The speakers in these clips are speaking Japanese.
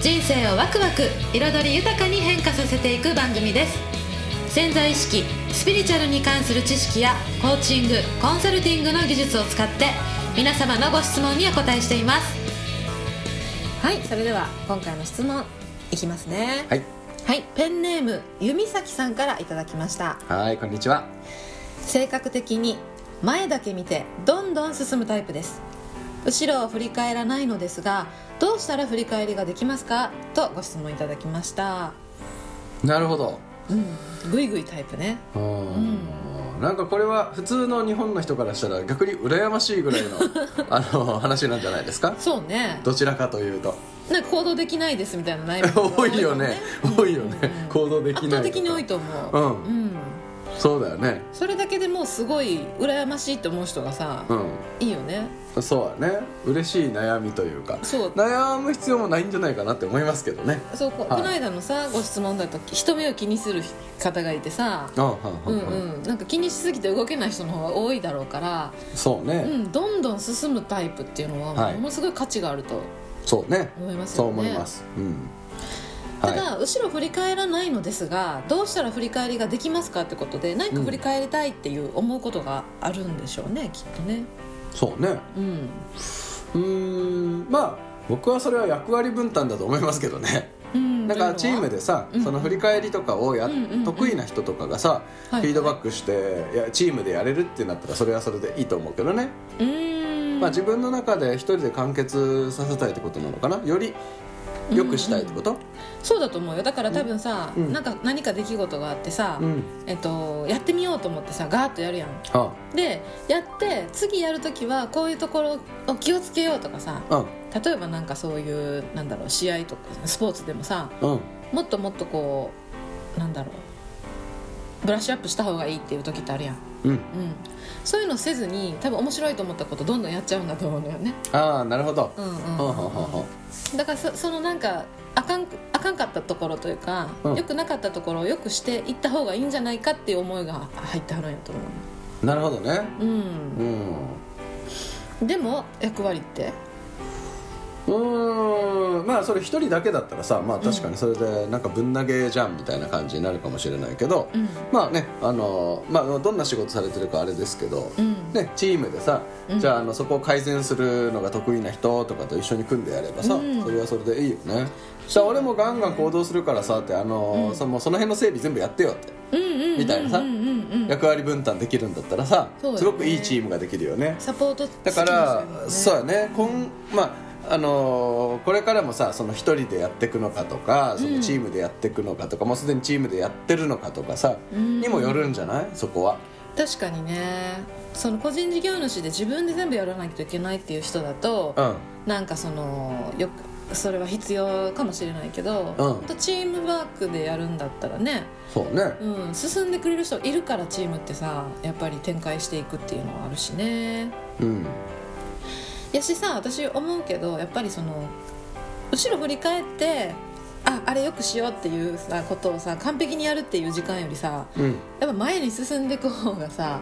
人生をワクワク彩り豊かに変化させていく番組です。潜在意識スピリチュアルに関する知識やコーチングコンサルティングの技術を使って皆様のご質問にお答えしています。はいそれでは今回の質問いきますね。はい。はいペンネーム弓崎さんからいただきました。はいこんにちは。性格的に前だけ見てどんどん進むタイプです後ろを振り返らないのですがどうしたら振り返りができますか？とご質問いただきました。なるほど。うん。ぐいぐいタイプね。うん。なんかこれは普通の日本の人からしたら逆に羨ましいぐらいの あの話なんじゃないですか？そうね。どちらかというと。なんか行動できないですみたいな悩みも多いよね。多いよね。うん。行動できない圧倒的に多いと思う。うん。うんそうだよね。それだけでもうすごい羨ましいって思う人がさ、うん。いいよね。そうだね。嬉しい悩みというかそう。悩む必要もないんじゃないかなって思いますけどね。そうこ,、はい。この間のさご質問だと人目を気にする方がいてさ。なんか気にしすぎて動けない人の方が多いだろうから、うそうね。ん、どんどん進むタイプっていうのははい。ものすごい価値があるとそうね。思いますそうよね、思います。うんただ、後ろ振り返らないのですがどうしたら振り返りができますかってことで何か振り返りたいっていう思うことがあるんでしょうね、きっとね。そうね。うん。うーん。まあ僕はそれは役割分担だと思いますけどね。うん。なんかチームでさ、うん。その振り返りとかをや、得意な人とかがさ、はい。フィードバックしていやチームでやれるってなったらそれはそれでいいと思うけどね、うーん。まあ、自分の中で一人で完結させたいってことなのかな。より良くしたいってこと、そうだと思うよ。だから多分さ、うん。なんか何か出来事があってさ、うん。えっと、やってみようと思ってさガーッとやるやん。あでやって次やるときはこういうところを気をつけようとかさうん。例えばなんかそういうなんだろう試合とかスポーツでもさうん。もっともっとこうなんだろうブラッシュアップした方がいいっていう時ってあるやん、うん。うん、そういうのせずに多分面白いと思ったことどんどんやっちゃうんだと思うのよね、ああなるほど、うんうん。だからそそのなんかあかんあかんかったところというか、うん。良くなかったところを良くしていった方がいいんじゃないかっていう思いが入ってはるんやと思あなるほどね。う、うん。うん。でも役割って？うーんまあそれ一人だけだったらさまあ確かにそれでなんかぶん投げじゃんみたいな感じになるかもしれないけど、うん。まあねあのまあどんな仕事されてるかあれですけど、うん。ね、チームでさ、うん。じゃああのそこを改善するのが得意な人とかと一緒に組んでやればさ、うん。それはそれでいいよね。じゃあ俺もガンガン行動するからさってあの、うん。そのその辺の整備全部やってよって、みたいなさ役割分担できるんだったらさ、ね。すごくいいチームができるよね。サポートだからそううやね。こんまああのーこれからもさその一人でやっていくのかとかそのチームでやっていくのかとか、もうすでにチームでやってるのかとかさ、うん。にもよるんじゃない？そこは。確かにね。その個人事業主で自分で全部やらないといけないっていう人だと、うん。なんかそのよくそれは必要かもしれないけど、うん。とチームワークでやるんだったらね、そうね。うん、進んでくれる人いるからチームってさやっぱり展開していくっていうのはあるしね。うんやしさ私思うけどやっぱりその後ろ振り返ってああれよくしようっていうさことをさ完璧にやるっていう時間よりさうん。やっぱ前に進んでいく方がさ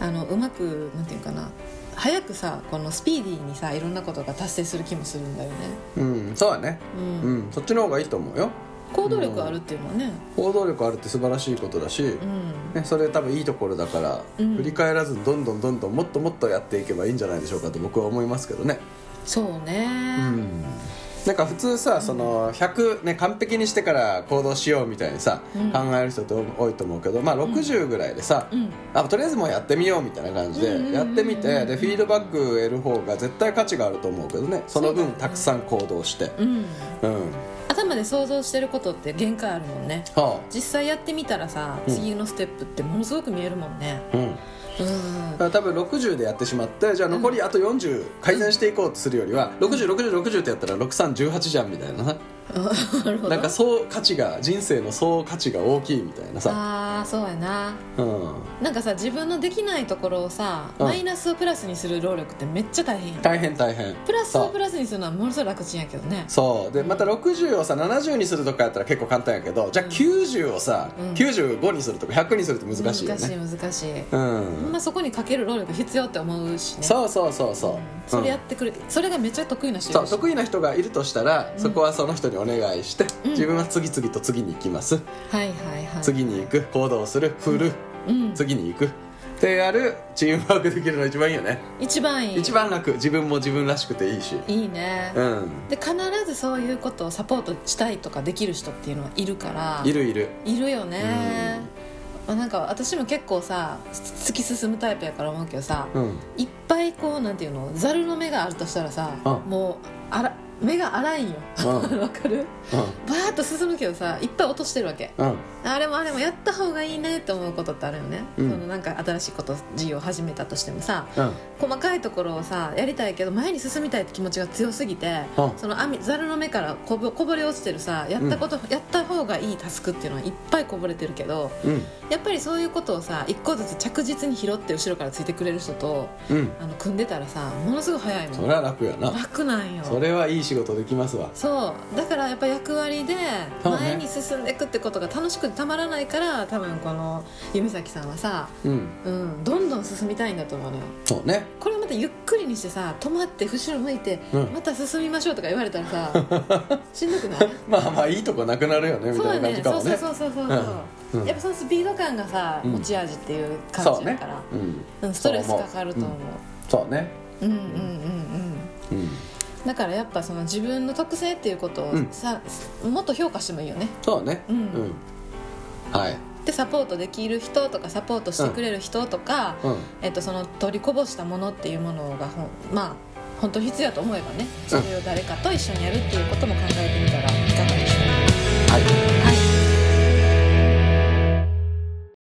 あのうまくなんていうかな早くさこのスピーディーにさいろんなことが達成する気もするんだよね、うんそうだね。うん。うんそっちの方がいいと思うよ行動力あるっていうのはね。行動力あるって素晴らしいことだし、うん。ね、それ多分いいところだから、うん。振り返らずにどんどんどんどんもっともっとやっていけばいいんじゃないでしょうかと僕は思いますけどね。そうね、なんか普通さその100、ね、完璧にしてから行動しようみたいにさ、うん。考える人って多いと思うけど、まあ、60ぐらいでさ、うん。あとりあえずもうやってみようみたいな感じでうんうんうんうん。やってみてでフィードバック得る方が絶対価値があると思うけどね。その分たくさん行動して。うん。うん頭で想像してることって限界あるもんね。は実際やってみたらさうん。次のステップってものすごく見えるもんね。あうん。うん。多分60でやってしまってじゃあ残りあと40改善していこうとするよりは606060ってやったら6318じゃんみたいな。さなんかそう価値が人生の総価値が大きいみたいなさ、ああそうやな。うん、なんかさ自分のできないところをさ、うん。マイナスをプラスにする労力ってめっちゃ大変大変大変。プラスをプラスにするのはものすごい楽ちんやけどね。そう。でまた60をさ70にするとかやったら結構簡単やけどじゃあ90をさ、うん。95にするとか100にすると難しいよ難しいね難しい、うん、まそこにかける労力必要って思うしね。そうそうそうそう、うん。それやってくれ、それがめっちゃ得意な人そう得意な人がいるとしたら、そこはその人にお願いして、うん。自分は次々と次に行きます、はいはいはい。次に行く行動する振る、うん。次に行く。ってやるチームワークできるの一番いいよね、一番いい。一番楽。自分も自分らしくていいし。いいね、うん。で必ずそういうことをサポートしたいとかできる人っていうのはいるから。いるいる。いるよね、まあなんか私も結構さ突き進むタイプやから思うけどさ、うん。いっぱいこうなんていうのざるの目があるとしたらさ、うん。もうあら目が荒いんよ。う わかる？バーッと進むけどさいっぱい落としてるわけ。うん。うんあれもあれもやった方がいいねって思うことってあるよね、うん。そのなんか新しいこと事業を始めたとしてもさうん。細かいところをさやりたいけど前に進みたいって気持ちが強すぎて、うん。その網ざるの目からこぼこぼれ落ちてるさやったこと、やった方がいいタスクっていうのはいっぱいこぼれてるけどうん。やっぱりそういうことをさ一個ずつ着実に拾って後ろからついてくれる人とうんあの組んでたらさものすごい早いもん。それは楽やな。楽なんよ。それはいい仕事できますわ。そう。だからやっぱ役割で前に進んでいくってことが楽しくてたまらないから多分この弓崎さんはさ、うん。うん、どんどん進みたいんだと思うのよ。そうね。これをまたゆっくりにしてさ止まって後ろ向いて、うん。また進みましょうとか言われたらさ しんどくない？まあまあいいとこなくなるよねみそうやたいな感じね。そうそうそうそうそう、う。ん。うん。やっぱそのスピード感がさ、うん持ち味っていう感じだから、うん。うん、ストレスかかると思う。そうね。うんうんうんうんうん。だからやっぱその自分の特性っていうことをうん。さ、もっと評価してもいいよね。そうね。うん。うん。はいでサポートできる人とかサポートしてくれる人とか、うん、えっと、その取りこぼしたものっていうものがまあ本当必要と思えばねそれを誰かと一緒にやるっていうことも考えてみたらいかがでしょうか？はい。